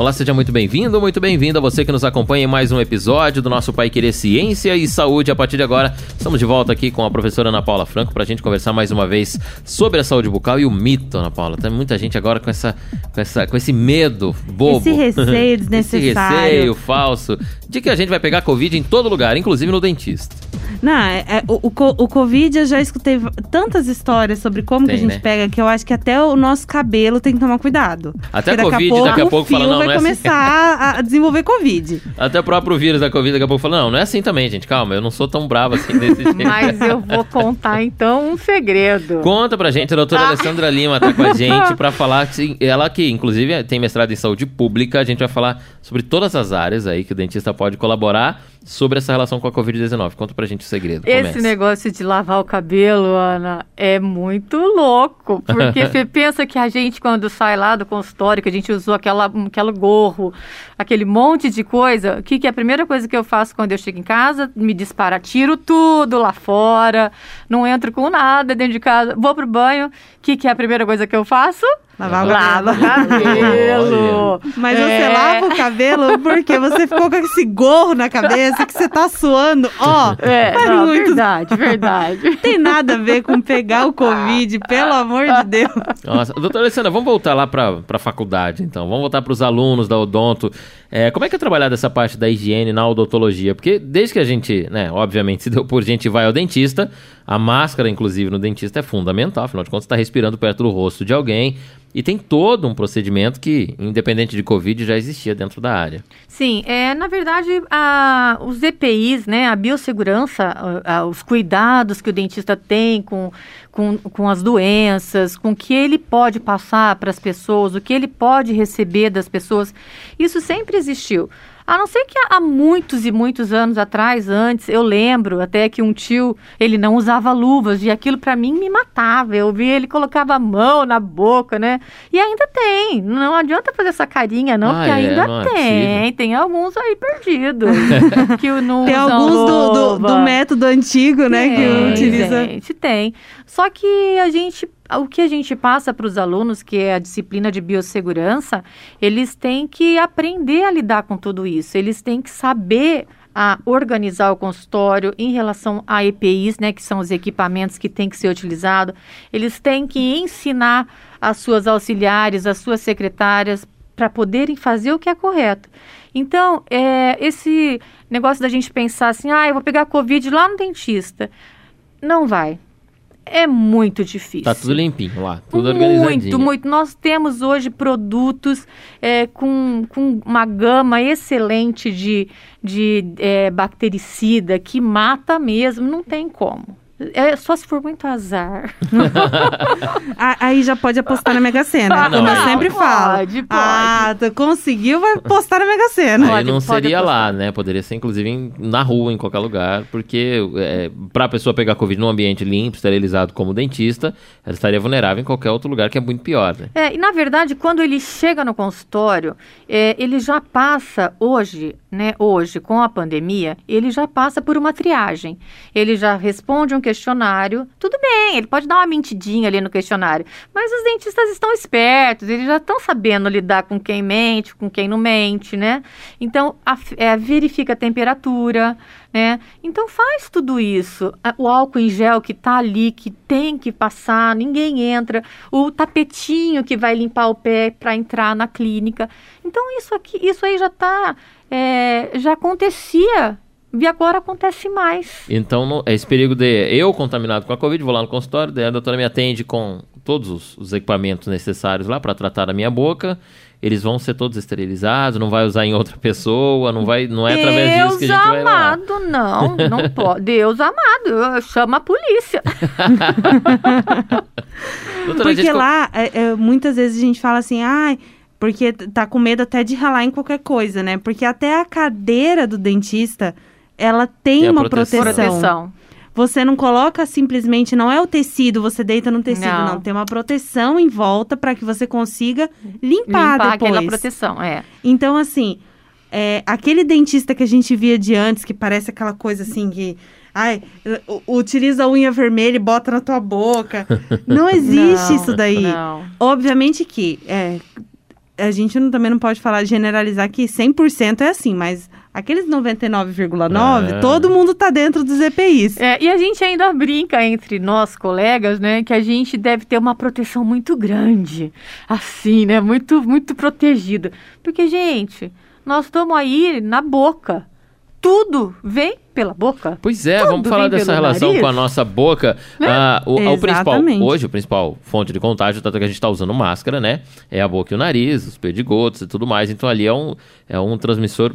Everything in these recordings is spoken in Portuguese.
Olá, seja muito bem-vindo, muito bem-vindo a você que nos acompanha em mais um episódio do nosso Pai Querer Ciência e Saúde. A partir de agora, estamos de volta aqui com a professora Ana Paula Franco para a gente conversar mais uma vez sobre a saúde bucal e o mito, Ana Paula. Tem muita gente agora com, essa, com, essa, com esse medo bobo. Esse receio desnecessário. esse receio falso de que a gente vai pegar Covid em todo lugar, inclusive no dentista. Não, é, é, o, o, o, Covid eu já escutei tantas histórias sobre como tem, que a gente né? pega que eu acho que até o nosso cabelo tem que tomar cuidado. Até a Covid, pouco, daqui a pouco fala, não, vai é assim. começar assim. a desenvolver Covid. Até o próprio vírus da Covid daqui a pouco fala, não, não é assim também, gente, calma, eu não sou tão bravo assim desse jeito. Mas eu vou contar então um segredo. Conta pra gente, a doutora ah. Alessandra Lima tá com a gente pra falar, que, ela que inclusive tem mestrado em saúde pública, a gente vai falar sobre todas as áreas aí que o dentista pode colaborar sobre essa relação com a Covid-19. Conta pra gente o segredo. Esse negócio de lavar o cabelo, Ana, é muito louco. Porque você pensa que a gente, quando sai lá do consultório, que a gente usou aquela, aquele gorro, aquele monte de coisa, o que, que é a primeira coisa que eu faço quando eu chego em casa? Me dispara, tiro tudo lá fora, não entro com nada dentro de casa, vou pro banho. O que, que é a primeira coisa que eu faço? Lavar o lava cabelo. Mas é. você lava o cabelo porque você ficou com esse gorro na cabeça que você tá suando. Ó, oh, é, não, muito... verdade, verdade. Tem nada a ver com pegar o Covid, pelo amor de Deus. Nossa, doutora Alessandra, vamos voltar lá pra, pra faculdade, então. Vamos voltar pros alunos da Odonto. É, como é que é trabalhar essa parte da higiene na odontologia? Porque desde que a gente, né, obviamente, se deu por gente vai ao dentista, a máscara, inclusive, no dentista é fundamental, afinal de contas, está respirando perto do rosto de alguém. E tem todo um procedimento que, independente de Covid, já existia dentro da área. Sim, é, na verdade, a, os EPIs, né, a biossegurança, a, a, os cuidados que o dentista tem com, com, com as doenças, com o que ele pode passar para as pessoas, o que ele pode receber das pessoas, isso sempre existiu. A não ser que há muitos e muitos anos atrás, antes, eu lembro até que um tio, ele não usava luvas e aquilo para mim me matava. Eu via ele colocava a mão na boca, né? E ainda tem. Não adianta fazer essa carinha não, ah, porque é, ainda não é tem. É tem alguns aí perdidos que não Tem alguns do, do, do, método antigo, né, tem, que utiliza. Gente, tem. Só que a gente o que a gente passa para os alunos, que é a disciplina de biossegurança, eles têm que aprender a lidar com tudo isso. Eles têm que saber a organizar o consultório em relação a EPIs, né, que são os equipamentos que têm que ser utilizados. Eles têm que ensinar as suas auxiliares, as suas secretárias, para poderem fazer o que é correto. Então, é, esse negócio da gente pensar assim, ah, eu vou pegar Covid lá no dentista. Não vai é muito difícil. Tá tudo limpinho lá, tudo muito, organizadinho. Muito, muito. Nós temos hoje produtos é, com, com uma gama excelente de, de é, bactericida que mata mesmo, não tem como. É só se for muito azar. Aí já pode apostar na Mega Sena, ah, como eu sempre pode, falo. Pode, Ah, tu conseguiu, vai apostar na Mega Sena. Aí pode, não seria apostar. lá, né? Poderia ser, inclusive, em, na rua, em qualquer lugar, porque é, pra pessoa pegar Covid num ambiente limpo, esterilizado como dentista, ela estaria vulnerável em qualquer outro lugar, que é muito pior, né? É, e na verdade, quando ele chega no consultório, é, ele já passa hoje, né, hoje, com a pandemia, ele já passa por uma triagem. Ele já responde um questionário, tudo bem, ele pode dar uma mentidinha ali no questionário, mas os dentistas estão espertos, eles já estão sabendo lidar com quem mente, com quem não mente, né? Então, a, é, verifica a temperatura, né? Então, faz tudo isso. O álcool em gel que tá ali, que tem que passar, ninguém entra, o tapetinho que vai limpar o pé para entrar na clínica. Então, isso aqui, isso aí já tá, é, já acontecia e agora acontece mais. Então, no, esse perigo de eu contaminado com a Covid, vou lá no consultório, daí a doutora me atende com todos os, os equipamentos necessários lá para tratar a minha boca. Eles vão ser todos esterilizados, não vai usar em outra pessoa, não vai, não é Deus através disso que a gente vai lá. Deus amado, não, não pode. Deus amado, chama a polícia. doutora, Porque gente... lá, é, é, muitas vezes a gente fala assim, ai... Ah, porque tá com medo até de ralar em qualquer coisa, né? Porque até a cadeira do dentista ela tem, tem uma proteção. proteção. Você não coloca simplesmente, não é o tecido, você deita no tecido, não. não. Tem uma proteção em volta para que você consiga limpar, limpar depois. aquela proteção, é. Então, assim, é, aquele dentista que a gente via de antes, que parece aquela coisa assim que Ai, utiliza a unha vermelha e bota na tua boca. Não existe Não, isso daí. não. Obviamente que é, a gente não- também não pode falar, generalizar que 100% é assim, mas aqueles 99,9%, É. todo mundo tá dentro dos EPIs. É, e a gente ainda brinca entre nós, colegas, né, que a gente deve ter uma proteção muito grande, assim, né, muito, muito protegido. Porque, gente, nós estamos aí na boca. Tudo vem pela boca. Pois é, Tudo vamos falar dessa relação nariz. com a nossa boca. Ah, o, o principal, hoje, o principal fonte de contágio, tanto que a gente está usando máscara, né? É a boca e o nariz, os perdigotos e tudo mais. Então ali é um, é um transmissor,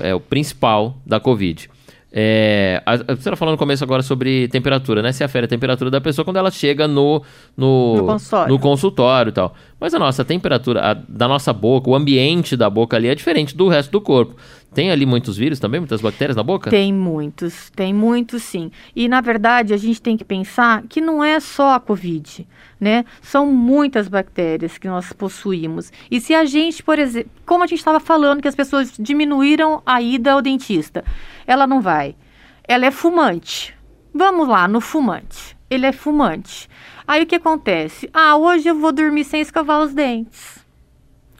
é o principal da Covid. É, a- a- você estava falando no começo agora sobre temperatura, né? Se afere a temperatura da pessoa quando ela chega no, no, No consultório. no consultório e tal. Mas a nossa temperatura a- da nossa boca, o ambiente da boca ali é diferente do resto do corpo. Tem ali muitos vírus também, muitas bactérias na boca? Tem muitos, tem muitos sim. E na verdade a gente tem que pensar que não é só a Covid, né? São muitas bactérias que nós possuímos. E se a gente, por exemplo, como a gente estava falando que as pessoas diminuíram a ida ao dentista, ela não vai. Ela é fumante. Vamos lá, no fumante. Ele é fumante. Aí o que acontece? Ah, hoje eu vou dormir sem escovar os dentes.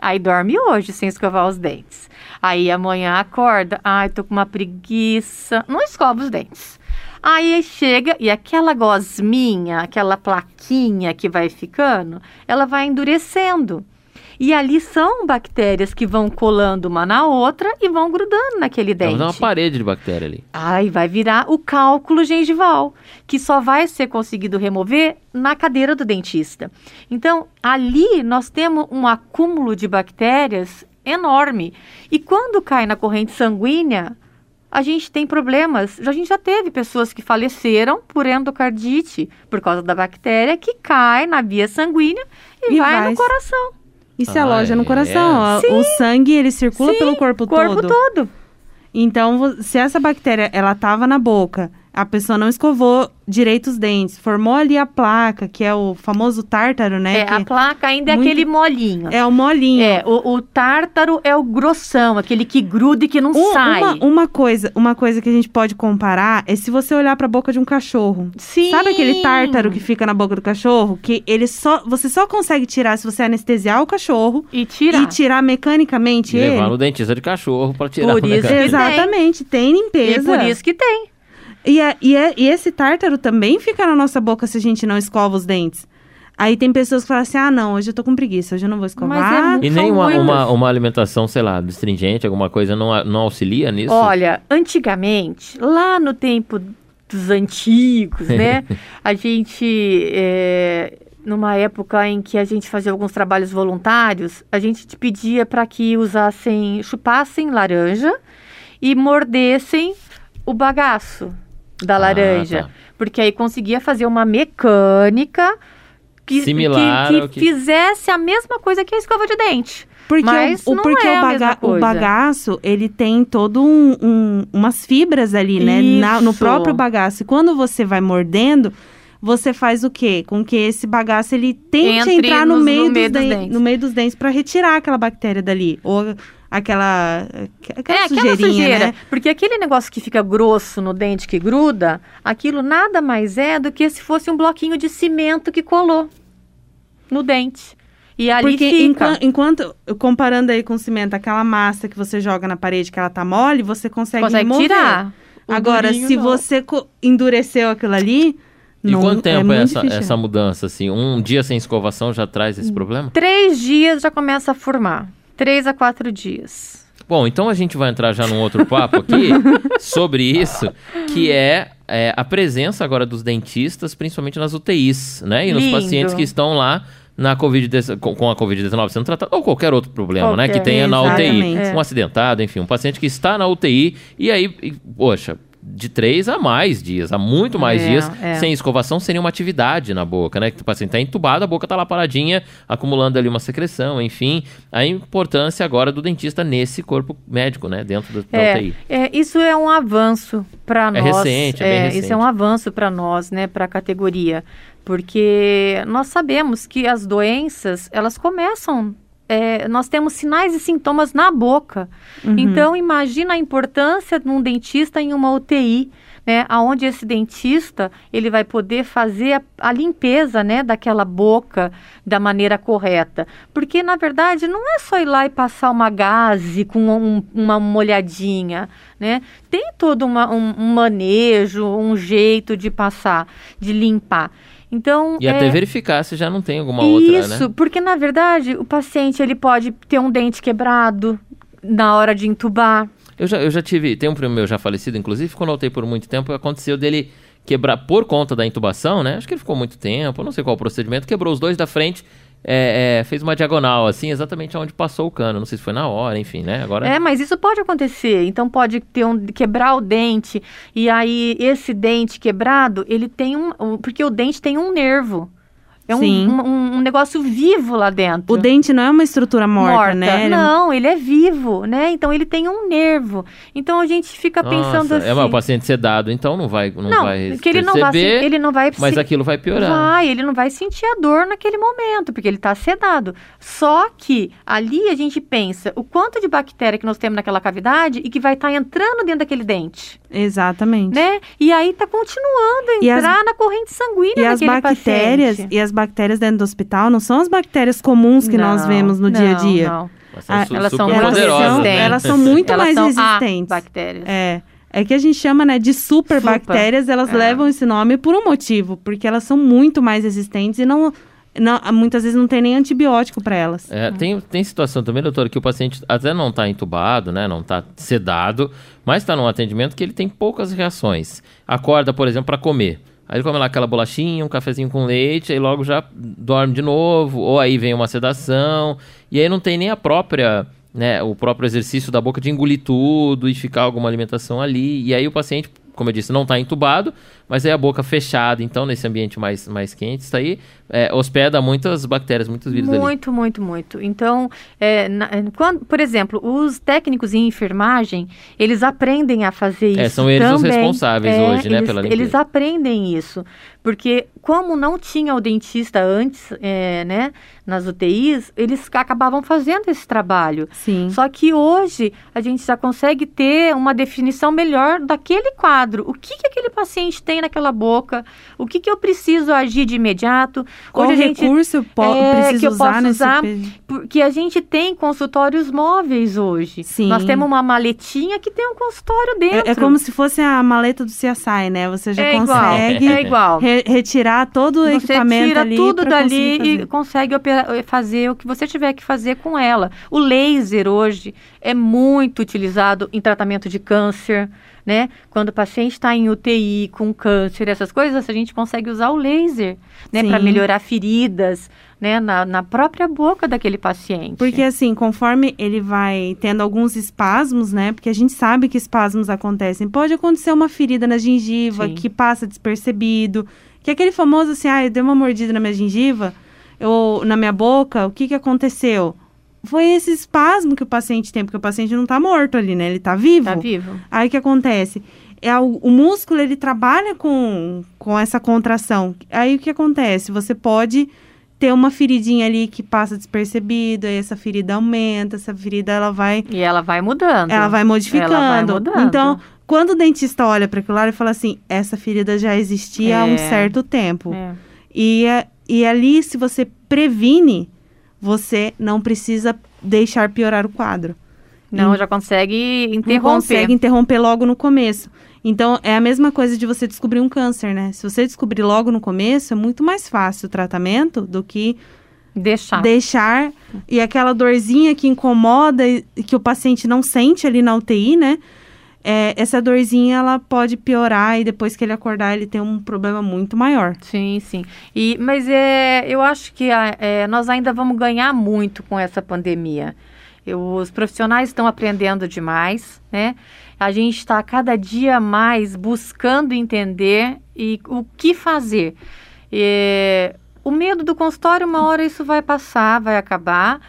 Aí dorme hoje sem escovar os dentes. Aí amanhã acorda, ai, tô com uma preguiça, não escova os dentes. Aí chega e aquela gosminha, aquela plaquinha que vai ficando, ela vai endurecendo. E ali são bactérias que vão colando uma na outra e vão grudando naquele dente. Vamos dar uma parede de bactéria ali. Aí vai virar o cálculo gengival, que só vai ser conseguido remover na cadeira do dentista. Então, ali nós temos um acúmulo de bactérias enorme. E quando cai na corrente sanguínea, a gente tem problemas. A gente já teve pessoas que faleceram por endocardite por causa da bactéria que cai na via sanguínea e, E vai, vai no coração. E se Ah, aloja é? no coração. Sim. O sangue, ele circula Sim, pelo corpo, corpo todo. todo. Então, se essa bactéria, ela tava na boca, a pessoa não escovou direito os dentes, formou ali a placa, que é o famoso tártaro, né? É, que a placa ainda é muito- aquele molinho. é o molinho. É, o, o tártaro é o grossão, aquele que gruda e que não Um- sai. uma, uma coisa, uma coisa que a gente pode comparar é se você olhar pra boca de um cachorro. Sim. Sabe aquele tártaro que fica na boca do cachorro? Que ele só. Você só consegue tirar se você anestesiar o cachorro E tira. e tirar mecanicamente E ele. levar no dentista de cachorro pra tirar Por o isso Exatamente, tem E limpeza. por isso que tem. E, é- e, é- e esse tártaro também fica na nossa boca se a gente não escova os dentes. Aí tem pessoas que falam assim: ah, não, hoje eu tô com preguiça, hoje eu não vou escovar. Mas é muito- E nem uma, uma, uma alimentação, sei lá, astringente, alguma coisa, não, a- não auxilia nisso? Olha, antigamente, lá no tempo dos antigos, né? a gente. é, numa época em que a gente fazia alguns trabalhos voluntários, a gente te pedia para que usassem, chupassem laranja e mordessem o bagaço da Ah, laranja. tá. Porque aí conseguia fazer uma mecânica que, Similar que, que que- fizesse a mesma coisa que a escova de dente. Porque, Mas o, o- não porque é o, baga- o bagaço, ele tem todo um, um- umas fibras ali, né? Na- no próprio bagaço. E quando você vai mordendo, você faz o quê? Com que esse bagaço, ele tente Entre entrar no nos- meio, no dos meio dos den- dentes. no meio dos dentes para retirar aquela bactéria dali. Ou aquela, aquela é, aquela sujeirinha, sujeira. né? Porque aquele negócio que fica grosso no dente que gruda, aquilo nada mais é do que se fosse um bloquinho de cimento que colou no dente. E ali Porque fica. enqua- enquanto, comparando aí com o cimento, aquela massa que você joga na parede que ela tá mole, você consegue, Consegue remover. tirar. O Agora, durinho, se não. você endureceu aquilo ali, E não, quanto tempo é, essa, difícil. essa mudança, assim? Um dia sem escovação já traz esse problema? Três dias já começa a formar. Três a quatro dias. Bom, então a gente vai entrar já num outro papo aqui sobre isso, que é, é, a presença agora dos dentistas, principalmente nas UTIs, né? E nos Lindo. pacientes que estão lá na COVID com a Covid-19 sendo tratado, ou qualquer outro problema, né? Que Qualquer, tenha na UTI. Um acidentado, enfim, um paciente que está na UTI e aí, e, poxa, de três a mais dias, a muito mais É, dias, é. sem escovação, seria uma atividade na boca, né? Que o paciente está entubado, a boca está lá paradinha, acumulando ali uma secreção, enfim. A importância agora do dentista nesse corpo médico, né? Dentro da, da É, UTI. é, isso é um avanço para É nós. recente, é bem recente. Isso é um avanço para nós, né, para a categoria, porque nós sabemos que as doenças elas começam. É, nós temos sinais e sintomas na boca. Uhum. Então imagina a importância de um dentista em uma UTI né, aonde esse dentista ele vai poder fazer a, a, limpeza, né, daquela boca da maneira correta, porque na verdade não é só ir lá e passar uma gaze com um, uma molhadinha, né? Tem todo uma, um, um manejo, um jeito de passar, de limpar. Então, e até é... verificar se já não tem alguma Isso, outra, né? Isso, porque na verdade o paciente ele pode ter um dente quebrado na hora de entubar. Eu já, eu já tive, tem um primo meu já falecido, inclusive, quando eu por muito tempo, aconteceu dele quebrar por conta da intubação, né? Acho que ele ficou muito tempo, não sei qual o procedimento, quebrou os dois da frente é, é, fez uma diagonal, assim, exatamente onde passou o cano. Não sei se foi na hora, enfim, né? Agora... É, mas isso pode acontecer. Então pode ter um quebrar o dente e aí esse dente quebrado, ele tem um, porque o dente tem um nervo. É um, um, um, negócio vivo lá dentro. O dente não é uma estrutura morta, morta. né? É não, ele é vivo, né? Então ele tem um nervo. Então a gente fica Nossa, pensando assim. É o paciente sedado, então não vai, não, não vai que ele não vai, ele não vai. Mas aquilo vai piorar. Vai, ele não vai sentir a dor naquele momento, porque ele está sedado. Só que ali a gente pensa o quanto de bactéria que nós temos naquela cavidade e que vai estar tá entrando dentro daquele dente. Exatamente. Né? E aí está continuando a entrar as, na corrente sanguínea e as bactérias paciente. E as bactérias dentro do hospital não são as bactérias comuns que não, nós vemos no não, dia a dia. Não. Ah, elas são elas são, né? elas são muito elas mais são resistentes. bactérias. É. É que a gente chama, né, de super, super. bactérias, elas é. levam esse nome por um motivo, porque elas são muito mais resistentes e não não, muitas vezes não tem nem antibiótico para elas. É, tem, tem situação também, doutora, que o paciente até não está entubado, né, não está sedado, mas está num atendimento que ele tem poucas reações. Acorda, por exemplo, para comer. Aí ele come lá aquela bolachinha, um cafezinho com leite, aí logo já dorme de novo, ou aí vem uma sedação, e aí não tem nem a própria, né, o próprio exercício da boca de engolir tudo e ficar alguma alimentação ali, e aí o paciente como eu disse, não está entubado, mas é a boca fechada, então, nesse ambiente mais, mais quente, isso aí é, hospeda muitas bactérias, muitos vírus muito, ali. Muito, muito, muito. Então, é, na, quando, por exemplo, os técnicos em enfermagem, eles aprendem a fazer é, isso. É, são eles também. os responsáveis é, hoje, né, eles, pela limpeza. Eles aprendem isso, porque como não tinha o dentista antes, é, né, nas UTIs, eles acabavam fazendo esse trabalho. Sim. Só que hoje a gente já consegue ter uma definição melhor daquele quadro. O que, que aquele paciente tem naquela boca? O que, que eu preciso agir de imediato? Qual hoje recurso gente, po é, que eu posso usar? Porque a gente tem consultórios móveis hoje. Sim. Nós temos uma maletinha que tem um consultório dentro. É, é como se fosse a maleta do CSI, né? Você já é consegue igual. É igual. Re retirar todo o Você equipamento tira ali tudo dali e consegue fazer o que você tiver que fazer com ela. O laser hoje é muito utilizado em tratamento de câncer, né? Quando o paciente está em UTI com câncer, essas coisas, a gente consegue usar o laser, né? Para melhorar feridas, né? Na, na própria boca daquele paciente. Porque assim, conforme ele vai tendo alguns espasmos, né? Porque a gente sabe que espasmos acontecem. Pode acontecer uma ferida na gengiva Sim. que passa despercebido. Que é aquele famoso assim, ah, eu dei uma mordida na minha gengiva, eu, na minha boca, o que que aconteceu? Foi esse espasmo que o paciente tem, porque o paciente não está morto ali, né? Ele está vivo. Está vivo. Aí o que acontece? É, o, o, músculo, ele trabalha com, com essa contração. Aí o que acontece? Você pode ter uma feridinha ali que passa despercebido, aí essa ferida aumenta, essa ferida ela vai... E ela vai mudando. Ela vai modificando. Ela vai mudando. Então, quando o dentista olha para aquilo lá, ele fala assim, essa ferida já existia é. há um certo tempo. É. E, é, e ali, se você previne, você não precisa deixar piorar o quadro. Não, já consegue interromper. Consegue interromper logo no começo. Então, é a mesma coisa de você descobrir um câncer, né? Se você descobrir logo no começo, é muito mais fácil o tratamento do que deixar. Deixar. E aquela dorzinha que incomoda e que o paciente não sente ali na UTI, né? É, essa dorzinha ela pode piorar e depois que ele acordar ele tem um problema muito maior. Sim, sim. E, mas é, eu acho que é, nós ainda vamos ganhar muito com essa pandemia. Eu, os profissionais estão aprendendo demais, né? A gente está cada dia mais buscando entender e o que fazer. E, o medo do consultório, uma hora isso vai passar, vai acabar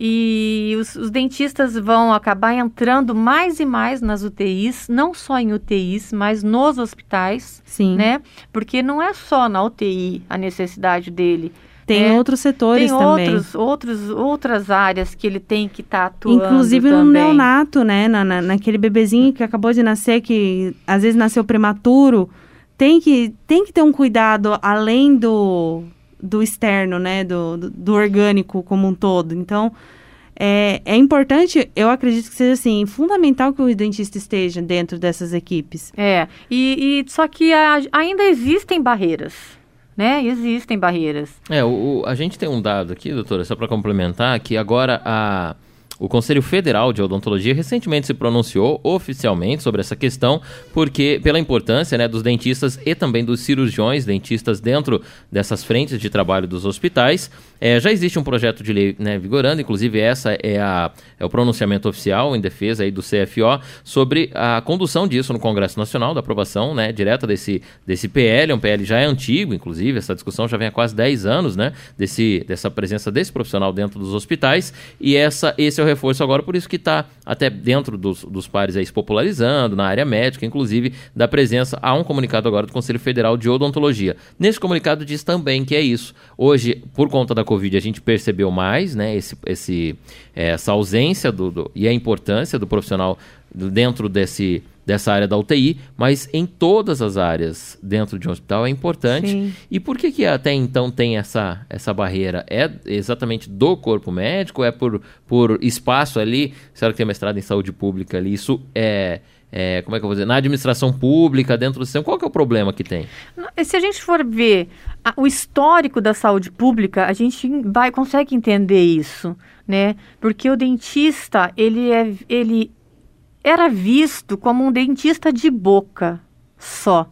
E os, os, dentistas vão acabar entrando mais e mais nas UTIs, não só em UTIs, mas nos hospitais, Sim. né? Porque não é só na UTI a necessidade dele. Tem é, outros setores tem também. Outros, outros, outras áreas que ele tem que estar tá atuando Inclusive também. no neonato, né? Na, na, naquele bebezinho que acabou de nascer, que às vezes nasceu prematuro. Tem que, tem que ter um cuidado além do, do externo, né? Do, do, do orgânico como um todo. Então, é, é importante, eu acredito que seja assim, fundamental que o dentista esteja dentro dessas equipes. É, e, e só que a, ainda existem barreiras né? Existem barreiras. É, o, o, a gente tem um dado aqui, doutora, só para complementar, que agora a o Conselho Federal de Odontologia recentemente se pronunciou oficialmente sobre essa questão, porque pela importância né, dos dentistas e também dos cirurgiões dentistas dentro dessas frentes de trabalho dos hospitais. É, já existe um projeto de lei né, vigorando, inclusive essa é, a, é o pronunciamento oficial em defesa aí do CFO sobre a condução disso no Congresso Nacional, da aprovação né, direta desse, desse PL. Um PL já é antigo, inclusive, essa discussão já vem há quase 10 anos, né? Desse, dessa presença desse profissional dentro dos hospitais. E essa, esse é o reforço agora, por isso que está até dentro dos, dos pares aí se popularizando, na área médica, inclusive, da presença. Há um comunicado agora do Conselho Federal de Odontologia. Nesse comunicado diz também que é isso. Hoje, por conta da Covid, a gente percebeu mais né, esse, esse, é, essa ausência do, do, e a importância do profissional dentro desse dessa área da UTI, mas em todas as áreas dentro de um hospital é importante. Sim. E por que que até então tem essa, essa barreira? É exatamente do corpo médico? É por, por espaço ali? Será que tem mestrado em saúde pública ali? Isso é... É, como é que eu vou dizer, na administração pública, dentro do sistema, qual que é o problema que tem? Se a gente for ver a, o histórico da saúde pública, a gente vai consegue entender isso, né? Porque o dentista, ele é, ele era visto como um dentista de boca só.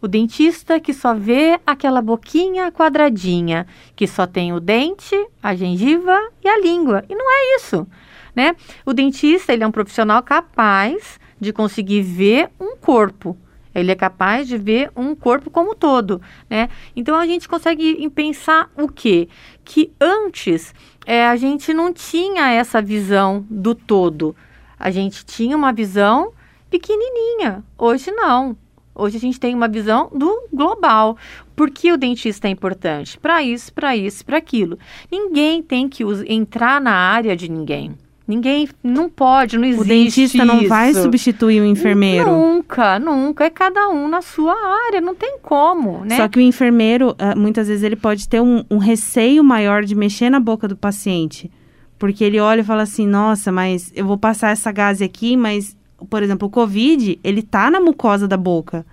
O dentista que só vê aquela boquinha quadradinha, que só tem o dente, a gengiva e a língua. E não é isso, né? O dentista, ele é um profissional capaz de conseguir ver um corpo. Ele é capaz de ver um corpo como todo, né? Então a gente consegue pensar o quê? Que antes é, a gente não tinha essa visão do todo. A gente tinha uma visão pequenininha. Hoje não. Hoje a gente tem uma visão do global. Por que o dentista é importante? Para isso, para isso, para aquilo. Ninguém tem que entrar na área de ninguém. Ninguém não pode, não existe. O dentista não vai substituir o enfermeiro. Nunca, nunca. É cada um na sua área, não tem como, né? Só que o enfermeiro, ah, muitas vezes, ele pode ter um, um receio maior de mexer na boca do paciente. Porque ele olha e fala assim: nossa, mas eu vou passar essa gase aqui, mas, por exemplo, o Covid, ele tá na mucosa da boca.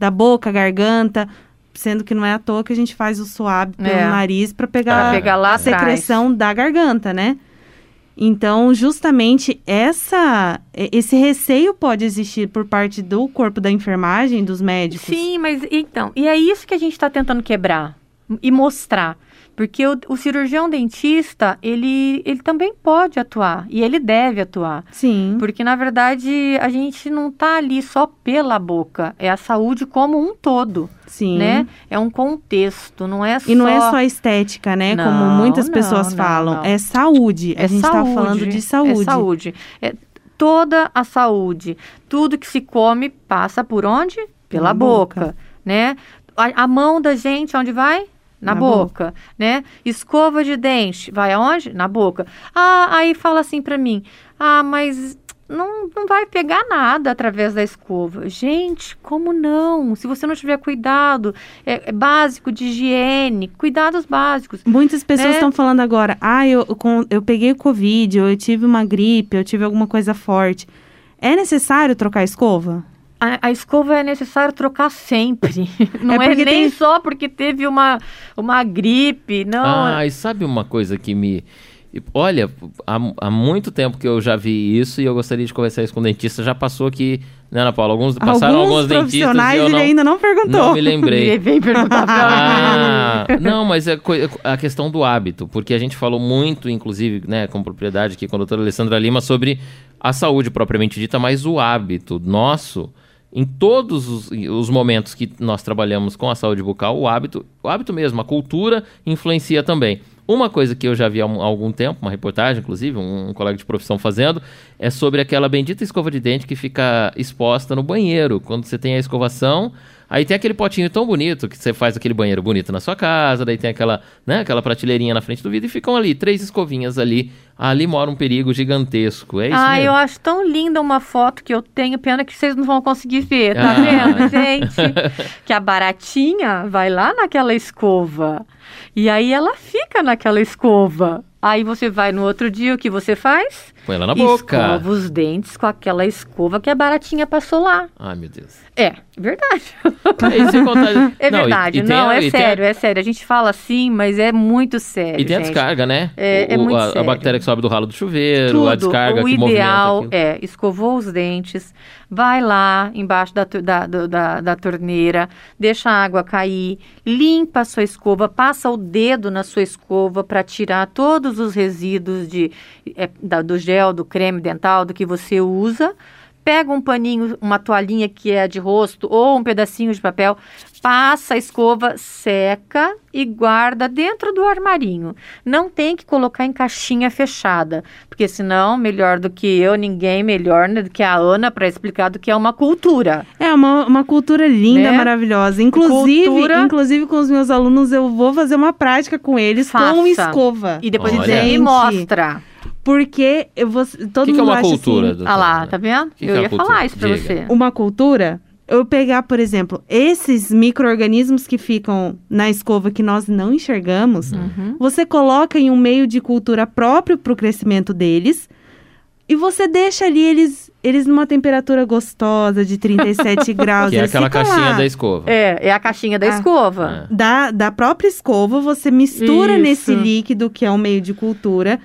Da boca, garganta. Sendo que não é à toa que a gente faz o suave pelo é. nariz para pegar, pegar lá a secreção atrás. da garganta, né? Então, justamente essa, esse receio pode existir por parte do corpo da enfermagem, dos médicos. Sim, mas então, e é isso que a gente está tentando quebrar e mostrar. Porque o, o, cirurgião dentista, ele, ele também pode atuar e ele deve atuar. Sim. Porque, na verdade, a gente não está ali só pela boca, é a saúde como um todo. Sim. Né? É um contexto, não é só... E não é só estética, né? Não, como muitas pessoas não, falam. Não, é saúde. É a gente está falando de saúde. É saúde. É toda a saúde. Tudo que se come passa por onde? Pela boca. boca, né? A, a mão da gente, onde vai? Na, na boca, boca, né? Escova de dente, vai aonde? Na boca. Ah, aí fala assim para mim: "Ah, mas não, não vai pegar nada através da escova. Gente, como não? Se você não tiver cuidado é, é básico de higiene, cuidados básicos. Muitas pessoas estão né? falando agora, ah, eu, com, eu peguei o Covid, eu tive uma gripe, eu tive alguma coisa forte. É necessário trocar a escova? A, a, escova é necessário trocar sempre. Não é, é nem tem... só porque teve uma, uma gripe, não. Ah, e sabe uma coisa que me. Olha, há, há muito tempo que eu já vi isso e eu gostaria de conversar isso com o dentista. Já passou aqui, né, Ana Paula? Alguns passaram alguns, alguns dentistas e eu não, ele ainda não perguntou. Não me lembrei. ele veio perguntar ah, Não, mas é a questão do hábito, porque a gente falou muito, inclusive, né, com propriedade aqui com a doutora Alessandra Lima, sobre a saúde propriamente dita, mas o hábito nosso em todos os, os, momentos que nós trabalhamos com a saúde bucal, o hábito, o hábito mesmo, a cultura influencia também. Uma coisa que eu já vi há algum tempo, uma reportagem, inclusive, um, um colega de profissão fazendo, é sobre aquela bendita escova de dente que fica exposta no banheiro. Quando você tem a escovação, Aí tem aquele potinho tão bonito que você faz aquele banheiro bonito na sua casa, daí tem aquela, né, aquela prateleirinha na frente do vidro e ficam ali três escovinhas ali. Ali mora um perigo gigantesco. É isso Ah, mesmo? eu acho tão linda uma foto que eu tenho, pena que vocês não vão conseguir ver, tá ah. vendo, gente? que a baratinha vai lá naquela escova. E aí ela fica naquela escova. Aí você vai no outro dia, o que você faz? Põe ela na boca. Escova os dentes com aquela escova que a baratinha passou lá. Ai, meu Deus. É, verdade. É, é verdade. Não, não é sério, é sério. A gente fala assim, mas é muito sério. E tem gente. a descarga, né? É, o, é muito a, sério. A bactéria que sobe do ralo do chuveiro, Tudo. a descarga o que ideal é, escovou os dentes, vai lá embaixo da, da, da, da torneira, deixa a água cair, limpa a sua escova, passa o dedo na sua escova para tirar todos os resíduos de, é, da, do gel, do creme dental, do que você usa pega um paninho, uma toalhinha que é de rosto ou um pedacinho de papel, passa a escova, seca e guarda dentro do armarinho. Não tem que colocar em caixinha fechada, porque senão, melhor do que eu, ninguém melhor do que a Ana para explicar do que é uma cultura. É uma, uma cultura linda, né? maravilhosa. Inclusive, cultura... inclusive com os meus alunos eu vou fazer uma prática com eles Faça. com escova. E depois você me mostra. Porque eu vou, todo que mundo que é uma acha cultura, assim, Ah lá, tá vendo? Que eu que ia é falar isso pra Diga. você. Uma cultura, eu pegar, por exemplo, esses micro-organismos que ficam na escova que nós não enxergamos, Uhum. você coloca em um meio de cultura próprio para o crescimento deles e você deixa ali eles, eles numa temperatura gostosa de 37 graus. Que é aquela caixinha lá. da escova. É, é a caixinha da Ah. escova. É. da, da própria escova, você mistura Isso. nesse líquido que é um meio de cultura,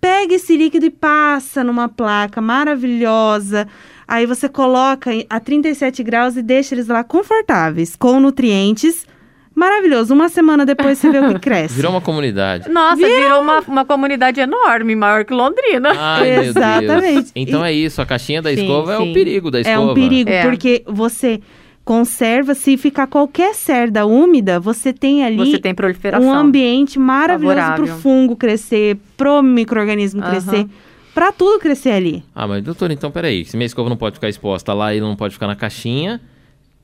pega esse líquido e passa numa placa maravilhosa. Aí você coloca a 37 graus e deixa eles lá confortáveis, com nutrientes. Maravilhoso. Uma semana depois você vê o que cresce. Virou uma comunidade. Nossa, virou, uma, uma comunidade enorme, maior que Londrina. Ai, meu Deus. Exatamente. Então é isso, a caixinha da Sim, escova é sim. o perigo da escova. É um perigo, É. porque você conserva, se ficar qualquer cerda úmida, você tem ali Você tem proliferação. um ambiente maravilhoso para o fungo crescer, pro microorganismo Aham. crescer, para tudo crescer ali. Ah, mas doutor, então peraí. Se minha escova não pode ficar exposta lá, ele não pode ficar na caixinha.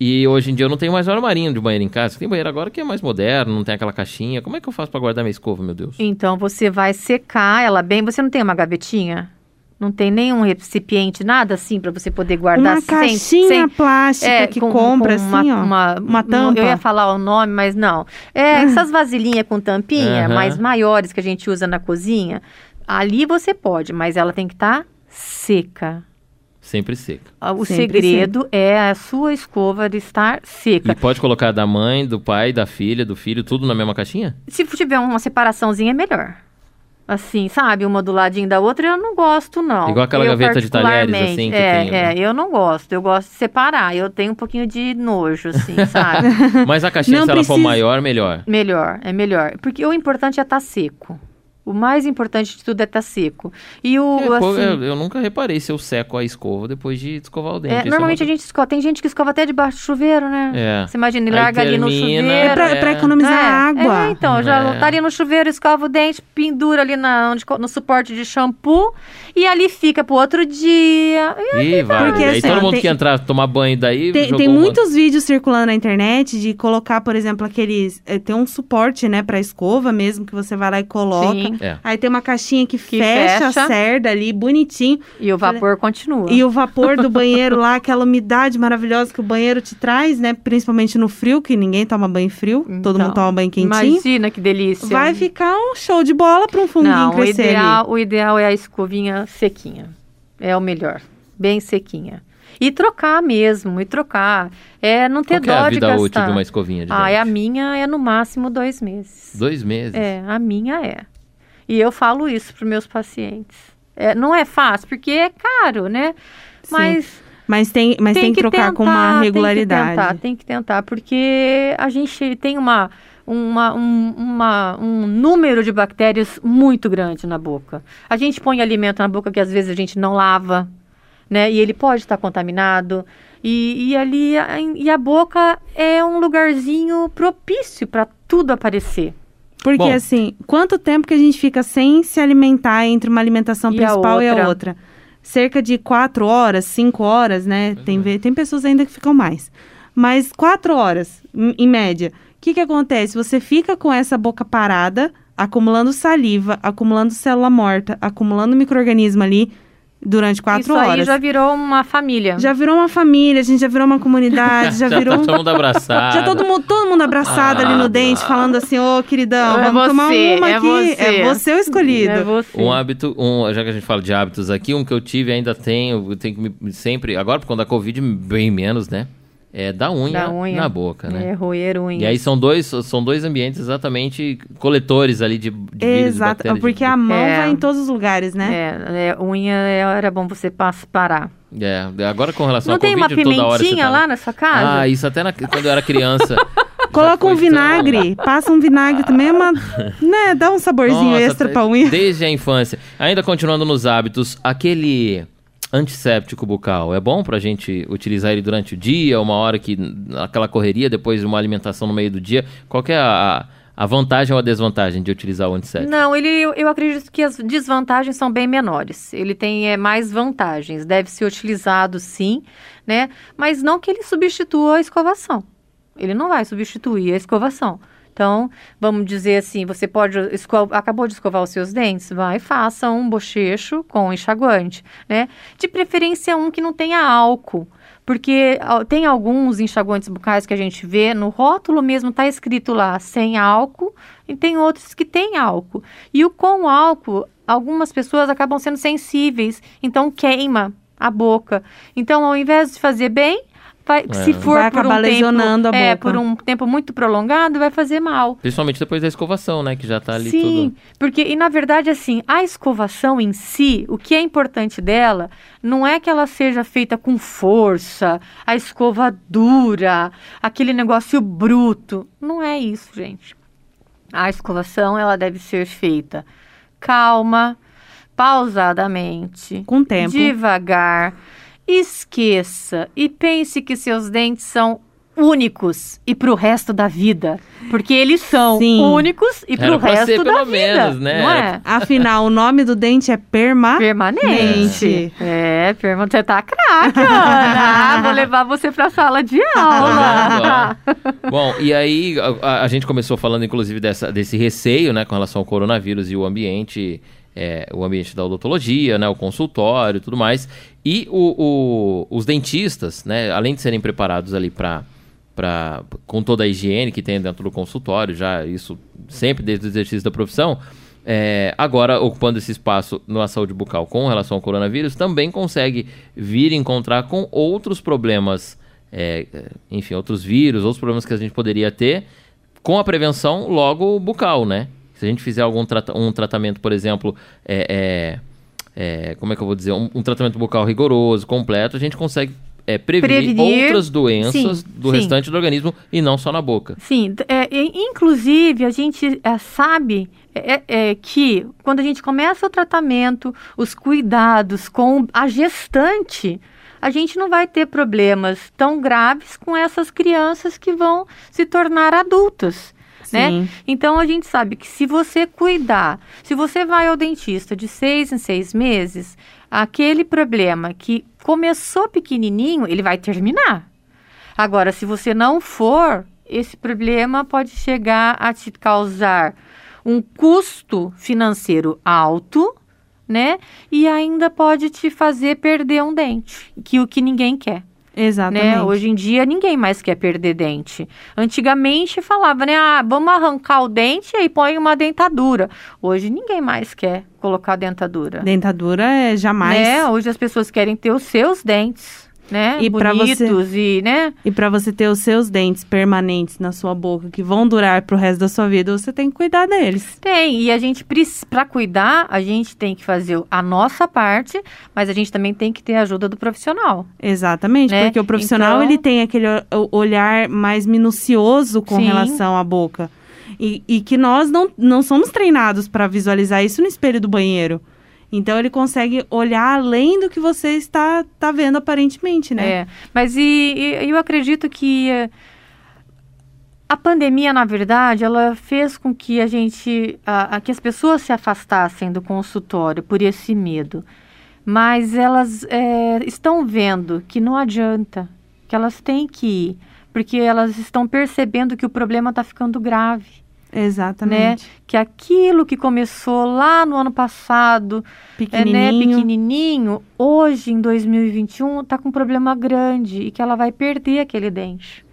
E hoje em dia eu não tenho mais um armarinho de banheiro em casa. Tem banheiro agora que é mais moderno, não tem aquela caixinha. Como é que eu faço pra guardar minha escova, meu Deus? Então você vai secar ela bem. Você não tem uma gavetinha? Não tem nenhum recipiente, nada assim para você poder guardar Uma sem, caixinha sem plástica é, que com- compra, com uma, assim, ó. uma, uma tampa. Eu ia falar o nome, mas não. É essas vasilhinhas com tampinha, Aham. mais maiores que a gente usa na cozinha. Ali você pode, mas ela tem que estar seca. Sempre seca. Ah, O Sempre segredo é a sua escova de estar seca. E pode colocar da mãe, do pai, da filha, do filho, tudo na mesma caixinha? Se tiver uma separaçãozinha, é melhor. Assim, sabe? Uma do ladinho da outra, eu não gosto, não. Igual aquela Eu, gaveta de talheres, assim, que é, tem, né? É, eu não gosto. Eu gosto de separar. Eu tenho um pouquinho de nojo, assim, sabe? Mas a caixinha, Não se ela for precisa- maior, melhor. melhor, é melhor. Porque o importante é estar seco. O mais importante de tudo é estar seco. E o, É, assim... eu, eu nunca reparei se eu seco a escova depois de escovar o dente. é, normalmente uma- a gente escova. Tem gente que escova até debaixo do chuveiro, né? É. Você imagina, ele larga ali no termina, chuveiro. É pra, É. pra economizar É, água. É, então, já É. tá ali no chuveiro, escova o dente, pendura ali na, onde, no suporte de shampoo e ali fica pro outro dia. E Ih, vai. Porque, aí assim, todo mundo tem- que entrar tomar banho daí. Tem, jogou tem uma- muitos vídeos circulando na internet de colocar, por exemplo, aqueles. eh, tem um suporte, né, pra escova mesmo, que você vai lá e coloca. Sim. É. Aí tem uma caixinha que, Que fecha, fecha. a cerda ali, bonitinho. E o vapor continua. E o vapor do banheiro lá, aquela umidade maravilhosa que o banheiro te traz, né? Principalmente no frio, que ninguém toma banho frio, todo Então, mundo toma banho quentinho. Imagina que delícia. Vai ficar um show de bola para um funguinho Não, o crescer ali. ideal, o ideal é a escovinha sequinha. É o melhor. Bem sequinha. E trocar mesmo, e trocar. É não ter Qual que é dó a de vida gastar. útil de uma escovinha de Ah, dente? é a minha é no máximo dois meses. Dois meses. É, a minha é. E eu falo isso para meus pacientes. É, não é fácil, porque é caro, né? Sim. Mas Mas tem, mas tem, que trocar com uma regularidade. Tem que tentar, tem que tentar, porque a gente tem uma, uma, um, uma- um número de bactérias muito grande na boca. A gente põe alimento na boca que às vezes a gente não lava, né? E ele pode estar contaminado. E, e ali a, e a boca é um lugarzinho propício para tudo aparecer. Porque, Bom, assim, quanto tempo que a gente fica sem se alimentar entre uma alimentação e principal a e a outra? Cerca de quatro horas, cinco horas, né? tem, é. tem pessoas ainda que ficam mais. Mas quatro horas, em média. O que, que acontece? Você fica com essa boca parada, acumulando saliva, acumulando célula morta, acumulando microorganismo ali durante quatro Isso horas. Isso aí já virou uma família. Já virou uma família, a gente já virou uma comunidade, já, já virou... Tá todo mundo abraçado. Já todo mundo, todo mundo abraçado ah, ali no ah, dente, falando assim, ô oh, queridão, é vamos você, tomar uma é aqui. Você. É você o escolhido. É você. Um hábito, um, já que a gente fala de hábitos aqui, um que eu tive ainda tenho, eu tenho que me, sempre, agora por conta da Covid, bem menos, né? É, da, unha da unha na boca, né? É, roer unha. E aí são dois, são dois ambientes exatamente coletores ali de, de Exato, vírus, porque a mão é, vai em todos os lugares, né? É, é unha é, era bom você parar. É, agora com relação Não ao Covid, Não tem uma pimentinha tá... lá na sua casa? Ah, isso até na, quando eu era criança. Coloca um vinagre, tão... passa um vinagre também, é uma, né, dá um saborzinho Nossa, extra pra unha. Desde a infância. Ainda continuando nos hábitos, aquele antisséptico bucal é bom para a gente utilizar ele durante o dia, uma hora que aquela correria, depois de uma alimentação no meio do dia? Qual é a, a vantagem ou a desvantagem de utilizar o antisséptico? Não, ele, eu acredito que as desvantagens são bem menores. Ele tem é, mais vantagens. Deve ser utilizado sim, né? Mas não que ele substitua a escovação. Ele não vai substituir a escovação. Então, vamos dizer assim, você pode acabou de escovar os seus dentes, vai faça um bochecho com enxaguante, né? De preferência um que não tenha álcool, porque tem alguns enxaguantes bucais que a gente vê no rótulo mesmo tá escrito lá sem álcool e tem outros que tem álcool. E o com álcool, algumas pessoas acabam sendo sensíveis, então queima a boca. Então, ao invés de fazer bem, vai, é. se for vai acabar um lesionando tempo, a boca. É, por um tempo muito prolongado, vai fazer mal. Principalmente depois da escovação, né? Que já tá ali Sim, tudo... porque, e na verdade, assim, a escovação em si, o que é importante dela, não é que ela seja feita com força, a escova dura, aquele negócio bruto. Não é isso, gente. A escovação, ela deve ser feita calma, pausadamente, com tempo, devagar Esqueça e pense que seus dentes são únicos e para o resto da vida. Porque eles são Sim. únicos e para o resto ser, da vida. Menos, né? Não é? Afinal, o nome do dente é perma... permanente. É, perma... você tá craque, Ana. Vou levar você para a sala de aula. Bom, e aí a, a, gente começou falando, inclusive, dessa, desse receio, né, com relação ao coronavírus e o ambiente é, o ambiente da odontologia, né, o consultório e tudo mais. E o, o, os dentistas, né, além de serem preparados ali para Pra, com toda a higiene que tem dentro do consultório, já isso sempre desde o exercício da profissão, é, agora ocupando esse espaço na saúde bucal com relação ao coronavírus, também consegue vir encontrar com outros problemas, é, enfim, outros vírus, outros problemas que a gente poderia ter com a prevenção logo bucal, né? Se a gente fizer algum um tratamento, por exemplo, é, é, é, como é que eu vou dizer, um, um, tratamento bucal rigoroso, completo, a gente consegue é, prevenir, prevenir, outras doenças sim, do sim. restante do organismo e não só na boca. Sim, é, inclusive a gente é, sabe é, é, que quando a gente começa o tratamento, os cuidados com a gestante, a gente não vai ter problemas tão graves com essas crianças que vão se tornar adultas né? Então a gente sabe que se você cuidar, se você vai ao dentista de seis em seis meses, aquele problema que começou pequenininho, ele vai terminar. Agora, se você não for, esse problema pode chegar a te causar um custo financeiro alto, né? E ainda pode te fazer perder um dente, que o que ninguém quer. Exatamente. Né? Hoje em dia ninguém mais quer perder dente. Antigamente falava, né? Ah, vamos arrancar o dente e aí põe uma dentadura. Hoje ninguém mais quer colocar dentadura. Dentadura é jamais. Né? Hoje as pessoas querem ter os seus dentes né? E Bonitos você, e, né? E para você ter os seus dentes permanentes na sua boca que vão durar pro resto da sua vida, você tem que cuidar deles. Tem, e a gente para cuidar, a gente tem que fazer a nossa parte, mas a gente também tem que ter a ajuda do profissional. Exatamente, né? porque o profissional então... ele tem aquele olhar mais minucioso com Sim. relação à boca. E, e que nós não, não somos treinados para visualizar isso no espelho do banheiro. Então ele consegue olhar além do que você está, está vendo aparentemente, né? É, mas e, e eu acredito que A pandemia, na verdade, ela fez com que a gente, a, a, que as pessoas se afastassem do consultório por esse medo. Mas elas é, estão vendo que não adianta, que elas têm que ir, porque elas estão percebendo que o problema está ficando grave. Exatamente. Né? Que aquilo que começou lá no ano passado, pequenininho, é, né, pequenininho hoje em 2021 está com um problema grande e que ela vai perder aquele dente.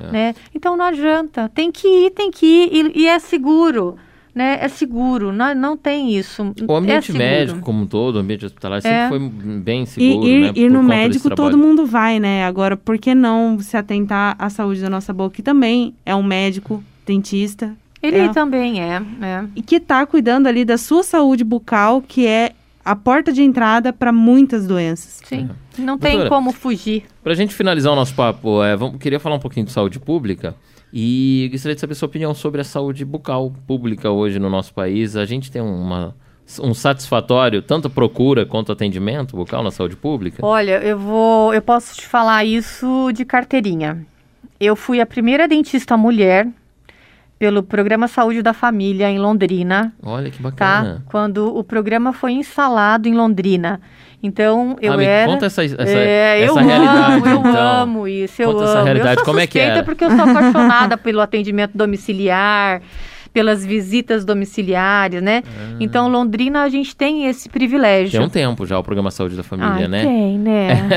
É. Né? Então não adianta, tem que ir, tem que ir e, e é seguro. Né, é seguro, não, não tem isso. O ambiente é médico como um todo, o ambiente hospitalar sempre é. foi bem seguro. E, né, e no médico todo mundo vai, né? Agora, por que não se atentar à saúde da nossa boca? Que também é um médico, dentista, ele é. também é, é. E que está cuidando ali da sua saúde bucal, que é a porta de entrada para muitas doenças. Sim, é. não tem Doutora, como fugir. Para a gente finalizar o nosso papo, é, vamos, queria falar um pouquinho de saúde pública e gostaria de saber sua opinião sobre a saúde bucal pública hoje no nosso país. A gente tem uma, um satisfatório tanto procura quanto atendimento bucal na saúde pública? Olha, eu vou, eu posso te falar isso de carteirinha. Eu fui a primeira dentista mulher pelo Programa Saúde da Família em Londrina. Olha que tá? bacana. Tá? Quando o programa foi instalado em Londrina. Então, eu ah, era... conta essa, essa, é, essa eu realidade, amo, então. Eu amo isso, eu conta amo. Essa realidade. Eu sou Como é que era? porque eu sou apaixonada pelo atendimento domiciliar, pelas visitas domiciliares, né? Ah. Então, Londrina, a gente tem esse privilégio. Tem um tempo já o programa Saúde da Família, ah, né? Tem, né?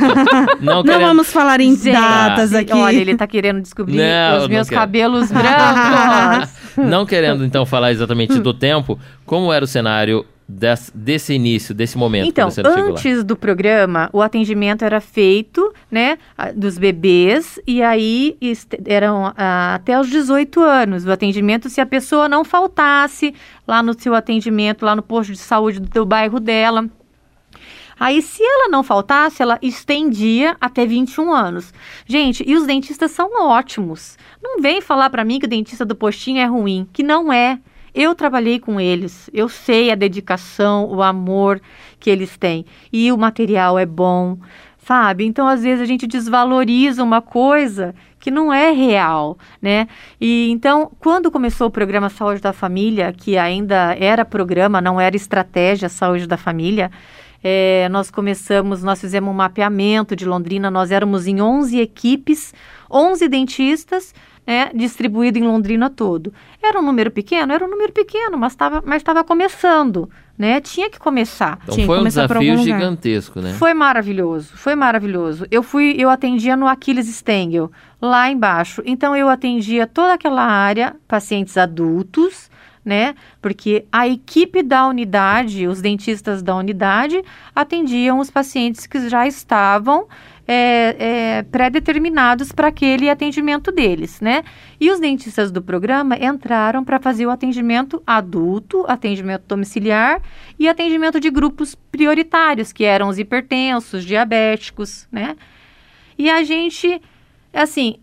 não, não vamos falar em gente, datas aqui. Olha, ele tá querendo descobrir não, os meus cabelos brancos. não querendo, então, falar exatamente do tempo, como era o cenário desse, desse início, desse momento então, antes do programa, o atendimento era feito, né, dos bebês, e aí eram ah, até os 18 anos o atendimento, se a pessoa não faltasse lá no seu atendimento, lá no posto de saúde do, do bairro dela. Aí, se ela não faltasse, ela estendia até 21 anos. Gente, e os dentistas são ótimos. Não vem falar para mim que o dentista do postinho é ruim, que não é. Eu trabalhei com eles, eu sei a dedicação, o amor que eles têm. E o material é bom, sabe? Então, às vezes, a gente desvaloriza uma coisa que não é real, né? E então, quando começou o programa Saúde da Família, que ainda era programa, não era estratégia Saúde da Família, é, nós começamos, nós fizemos um mapeamento de Londrina, nós éramos em 11 equipes, 11 dentistas, né, distribuído em Londrina todo. Era um número pequeno? Era um número pequeno, mas estava mas começando, né? Tinha que começar. Então Tinha foi um desafio gigantesco, né? Foi maravilhoso, foi maravilhoso. Eu fui, eu atendia no Aquiles Stengel, lá embaixo. Então eu atendia toda aquela área, pacientes adultos, né? Porque a equipe da unidade, os dentistas da unidade, atendiam os pacientes que já estavam é, é, pré-determinados para aquele atendimento deles, né? E os dentistas do programa entraram para fazer o atendimento adulto, atendimento domiciliar e atendimento de grupos prioritários, que eram os hipertensos, diabéticos, né? E a gente, assim,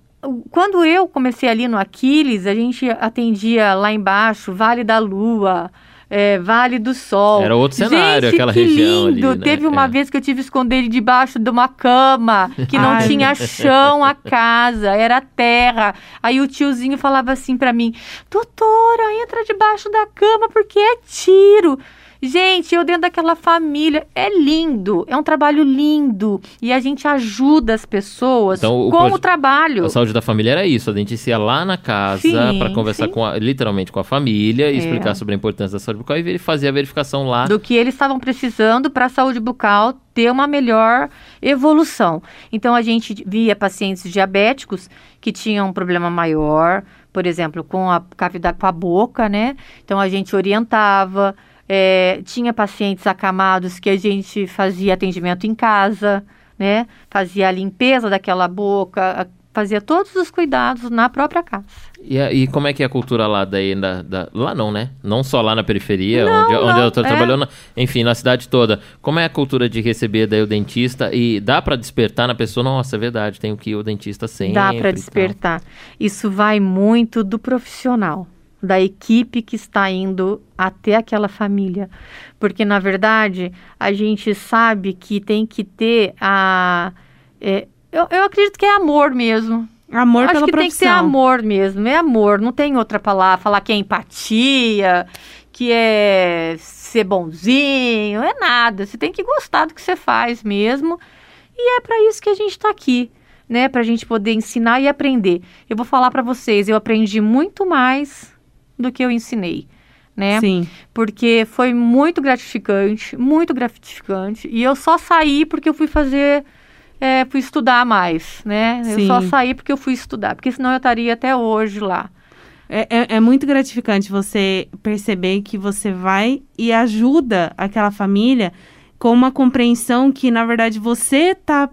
quando eu comecei ali no Aquiles, a gente atendia lá embaixo, Vale da Lua, é, Vale do Sol. Era outro cenário, Gente, aquela região lindo. ali. Né? Teve uma é. vez que eu tive que esconder ele debaixo de uma cama, que não Ai, tinha chão a casa, era terra. Aí o tiozinho falava assim para mim: Doutora, entra debaixo da cama porque é tiro. Gente, eu dentro daquela família, é lindo, é um trabalho lindo. E a gente ajuda as pessoas então, com o trabalho. A saúde da família era isso, a gente ia lá na casa para conversar com a, literalmente com a família e é. explicar sobre a importância da saúde bucal e fazer a verificação lá. Do que eles estavam precisando para a saúde bucal ter uma melhor evolução. Então a gente via pacientes diabéticos que tinham um problema maior, por exemplo, com a cavidade com a boca, né? Então a gente orientava é, tinha pacientes acamados que a gente fazia atendimento em casa, né? Fazia a limpeza daquela boca, fazia todos os cuidados na própria casa. E, e como é que é a cultura lá daí? Da, da, lá não, né? Não só lá na periferia, não, onde, não, onde eu tô é. trabalhando, enfim, na cidade toda. Como é a cultura de receber daí o dentista? E dá para despertar na pessoa? Nossa, é verdade, tenho que ir o dentista sempre. Dá para despertar. Isso vai muito do profissional da equipe que está indo até aquela família. Porque, na verdade, a gente sabe que tem que ter a. É, eu, eu acredito que é amor mesmo. Amor Acho pela que profissão. tem que ser amor mesmo, é amor, não tem outra palavra. Falar que é empatia, que é ser bonzinho, é nada. Você tem que gostar do que você faz mesmo. E é para isso que a gente está aqui, né? Para a gente poder ensinar e aprender. Eu vou falar para vocês, eu aprendi muito mais do que eu ensinei. Né? Sim. Porque foi muito gratificante, muito gratificante. E eu só saí porque eu fui fazer é, fui estudar mais, né? Sim. Eu só saí porque eu fui estudar, porque senão eu estaria até hoje lá. É, é, é muito gratificante você perceber que você vai e ajuda aquela família com uma compreensão que, na verdade, você tá,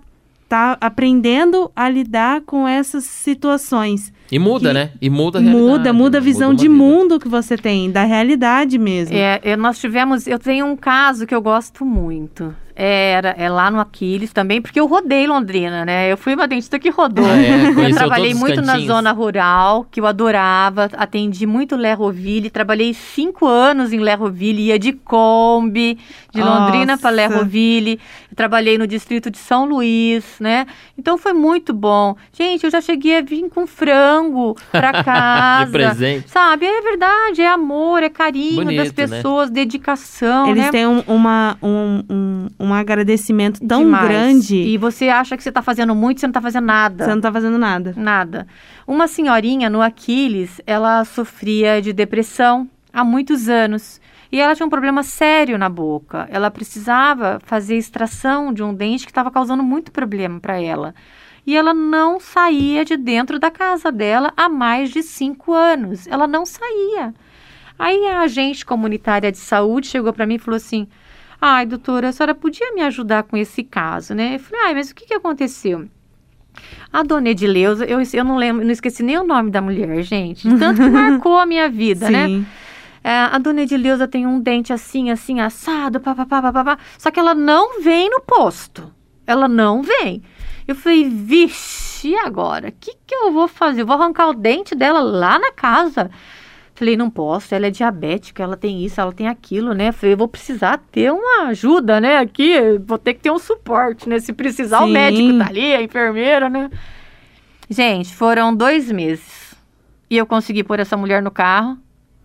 tá aprendendo a lidar com essas situações. E muda, Que né? E muda a Muda, realidade, muda a né? visão uma de vida. mundo que você tem, da realidade mesmo. É, nós tivemos, eu tenho um caso que eu gosto muito. Era, é lá no Aquiles também, porque eu rodei Londrina, né? Eu fui uma dentista que rodou. Ah, é? eu trabalhei muito na zona rural, que eu adorava. Atendi muito Lerroville. Trabalhei cinco anos em Lerroville, ia de Kombi, de Londrina para. Lerroville. Trabalhei no distrito de São Luís, né? Então foi muito bom. Gente, eu já cheguei a vir com frango para casa. De presente. Sabe? É verdade, é amor, é carinho das Bonito, né? pessoas, dedicação, Eles né? têm um, uma, um, um, um agradecimento tão Demais. grande, E você acha que você está fazendo muito, você não está fazendo nada. você não tá fazendo nada. Nada. Uma senhorinha no Aquiles, ela sofria de depressão há muitos anos. E ela tinha um problema sério na boca. Ela precisava fazer extração de um dente que estava causando muito problema para ela. E ela não saía de dentro da casa dela há mais de cinco anos. Ela não saía. Aí a agente comunitária de saúde chegou para mim e falou assim: Ai, doutora, a senhora podia me ajudar com esse caso, né? Eu falei: Ai, mas o que, que aconteceu? A dona Edileuza, eu, eu não lembro, não esqueci nem o nome da mulher, gente. Tanto que marcou a minha vida, né? Sim. É, a dona Edileuza tem um dente assim, assim, assado, papapá, papapá. Só que ela não vem no posto. Ela não vem. Eu falei, vixe, agora? O que, que eu vou fazer? Eu vou arrancar o dente dela lá na casa. Falei, não posso, ela é diabética, ela tem isso, ela tem aquilo, né? Falei, eu vou precisar ter uma ajuda, né? Aqui, vou ter que ter um suporte, né? Se precisar, o Sim. médico tá ali, a enfermeira, né? Gente, foram dois meses. E eu consegui pôr essa mulher no carro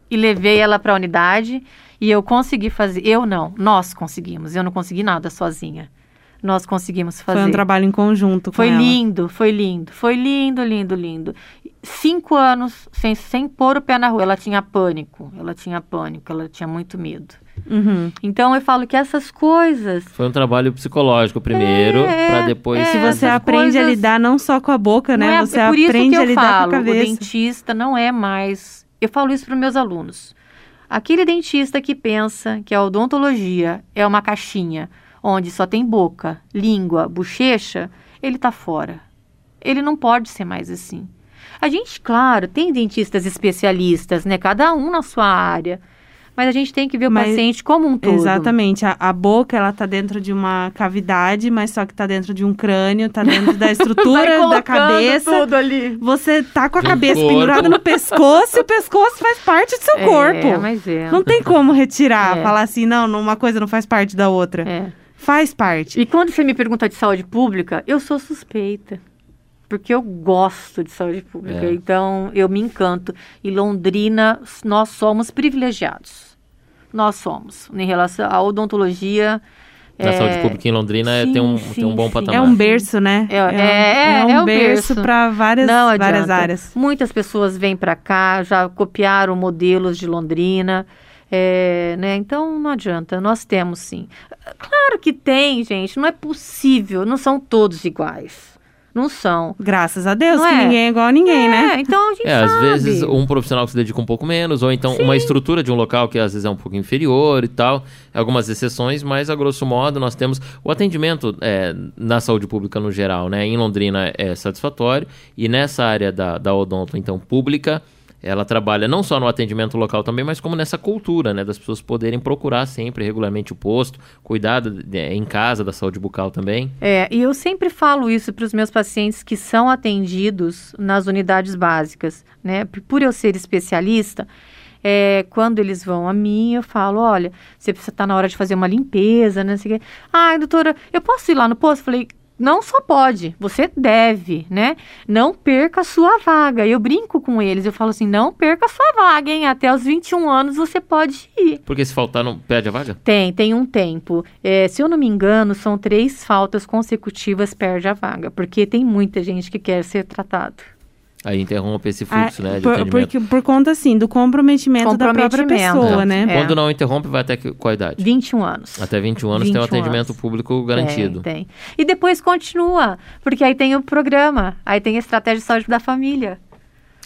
e levei ela para a unidade e eu consegui fazer. Eu não, nós conseguimos. Eu não consegui nada sozinha. Nós conseguimos fazer. Foi um trabalho em conjunto com Foi ela. lindo, foi lindo, foi lindo, lindo, lindo. Cinco anos sem, sem pôr o pé na rua. Ela tinha pânico, ela tinha pânico, ela tinha muito medo. Uhum. Então eu falo que essas coisas. Foi um trabalho psicológico primeiro, É, pra depois... é. Se você aprende a coisas- lidar não só com a boca, né? é, você é por isso aprende que a lidar falo, com a o cabeça. dentista não é mais. Eu falo isso para meus alunos. Aquele dentista que pensa que a odontologia é uma caixinha onde só tem boca, língua, bochecha, ele tá fora. Ele não pode ser mais assim. A gente, claro, tem dentistas especialistas, né? Cada um na sua área. Mas a gente tem que ver o Mas- paciente como um todo. Exatamente. A, a boca, ela tá dentro de uma cavidade, mas só que tá dentro de um crânio, tá dentro da estrutura da cabeça. tudo ali. Você tá com a Do cabeça corpo. pendurada no pescoço e o pescoço faz parte do seu É, corpo. mas é. Não tem como retirar, É. falar assim, não, uma coisa não faz parte da outra. é. Faz parte. E quando você me pergunta de saúde pública, eu sou suspeita. Porque eu gosto de saúde pública. É. Então, eu me encanto. E Londrina, nós somos privilegiados. Nós somos. Em relação à odontologia. Na é, saúde pública em Londrina é- sim, tem, um, sim, tem um bom sim. patamar. É um berço, né? É, é, um, é o berço berço. para várias, várias áreas. Muitas pessoas vêm para cá, já copiaram modelos de Londrina. é, né? Então não adianta, nós temos sim. Claro que tem, gente, não é possível, não são todos iguais. Não são. Graças a Deus, Não que é? ninguém é igual a ninguém, né? É, então a gente É, às sabe. vezes um profissional que se dedica um pouco menos, ou então uma estrutura de um local que às vezes é um pouco inferior e tal. Algumas exceções, mas a grosso modo nós temos o atendimento é, na saúde pública no geral, né? Em Londrina é satisfatório e nessa área da, da odonto, então, pública, ela trabalha não só no atendimento local também, mas como nessa cultura, né? Das pessoas poderem procurar sempre regularmente o posto, cuidar em casa da saúde bucal também. É, e eu sempre falo isso para os meus pacientes que são atendidos nas unidades básicas, né? Por eu ser especialista, é, quando eles vão a mim, eu falo, olha, você precisa estar na hora de fazer uma limpeza, né? sei o quê. Ai, doutora, eu posso ir lá no posto? Falei, não só pode, você deve, né? Não perca a sua vaga. Eu brinco com eles, eu falo assim: não perca a sua vaga, hein? Até os 21 anos você pode ir. Porque se faltar, não perde a vaga? Tem, tem um tempo. É, se eu não me engano, são três faltas consecutivas perde a vaga, porque tem muita gente que quer ser tratado. Aí interrompe esse fluxo, ah, né? De por, porque, por conta, assim, do comprometimento, comprometimento. da própria pessoa, é. né? É. Quando não interrompe, vai até qual idade? 21 anos. Até 21 anos 21 tem um atendimento anos. público garantido. Tem, tem. E depois continua, porque aí tem o programa, aí tem a estratégia de saúde da família.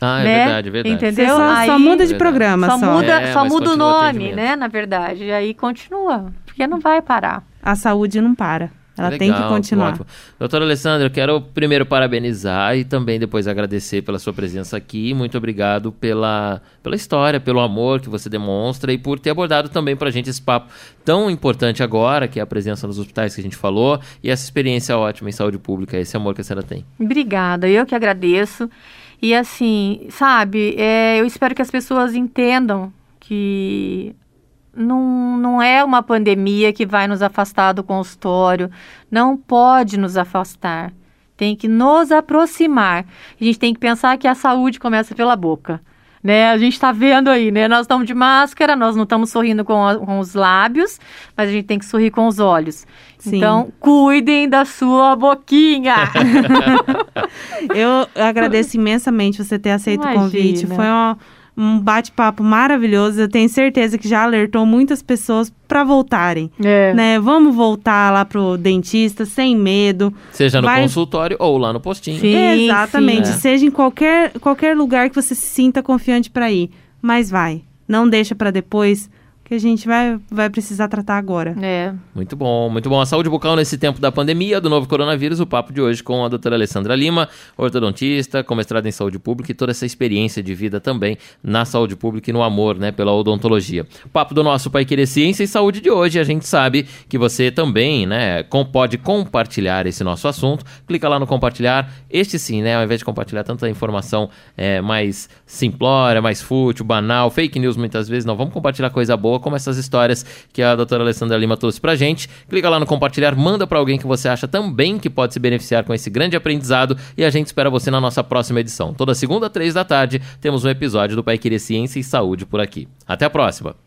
Ah, é né? verdade, é verdade. Entendeu? Só, aí, só, muda de programa, só. Só muda, é, só muda o nome, né, na verdade. E aí continua, porque não vai parar. A saúde não para. Ela Legal, tem que continuar. Ótimo. Doutora Alessandra, eu quero primeiro parabenizar e também depois agradecer pela sua presença aqui. Muito obrigado pela, pela história, pelo amor que você demonstra e por ter abordado também para a gente esse papo tão importante agora, que é a presença nos hospitais que a gente falou e essa experiência ótima em saúde pública, esse amor que a senhora tem. Obrigada, eu que agradeço. E assim, sabe, é, eu espero que as pessoas entendam que não, não é uma pandemia que vai nos afastar do consultório, não pode nos afastar. Tem que nos aproximar. A gente tem que pensar que a saúde começa pela boca. Né? A gente está vendo aí, né? Nós estamos de máscara, nós não estamos sorrindo com, a, com, os lábios, mas a gente tem que sorrir com os olhos. Sim. Então, cuidem da sua boquinha. Eu agradeço imensamente você ter aceito Imagina. o convite. Foi uma um bate-papo maravilhoso. Eu tenho certeza que já alertou muitas pessoas para voltarem. É. Né? Vamos voltar lá pro dentista sem medo. Seja no Vai... consultório ou lá no postinho. Sim, Exatamente. Sim. É. Seja em qualquer, qualquer lugar que você se sinta confiante para ir. Mas vai. Não deixa para depois que a gente vai, vai precisar tratar agora. É. Muito bom, muito bom. A saúde bucal nesse tempo da pandemia, do novo coronavírus, o papo de hoje com a doutora Alessandra Lima, ortodontista, com mestrado em saúde pública e toda essa experiência de vida também na saúde pública e no amor, né, pela odontologia. O papo do nosso Pai Querer Ciência e Saúde de hoje, a gente sabe que você também, né, com, pode compartilhar esse nosso assunto. Clica lá no compartilhar. Este sim, né, ao invés de compartilhar tanta informação é, mais simplória, mais fútil, banal, fake news muitas vezes, não, vamos compartilhar coisa boa boa, como essas histórias que a doutora Alessandra Lima trouxe pra gente. Clica lá no compartilhar, manda para alguém que você acha também que pode se beneficiar com esse grande aprendizado e a gente espera você na nossa próxima edição. Toda segunda, três da tarde, temos um episódio do Pai Querer Ciência e Saúde por aqui. Até a próxima!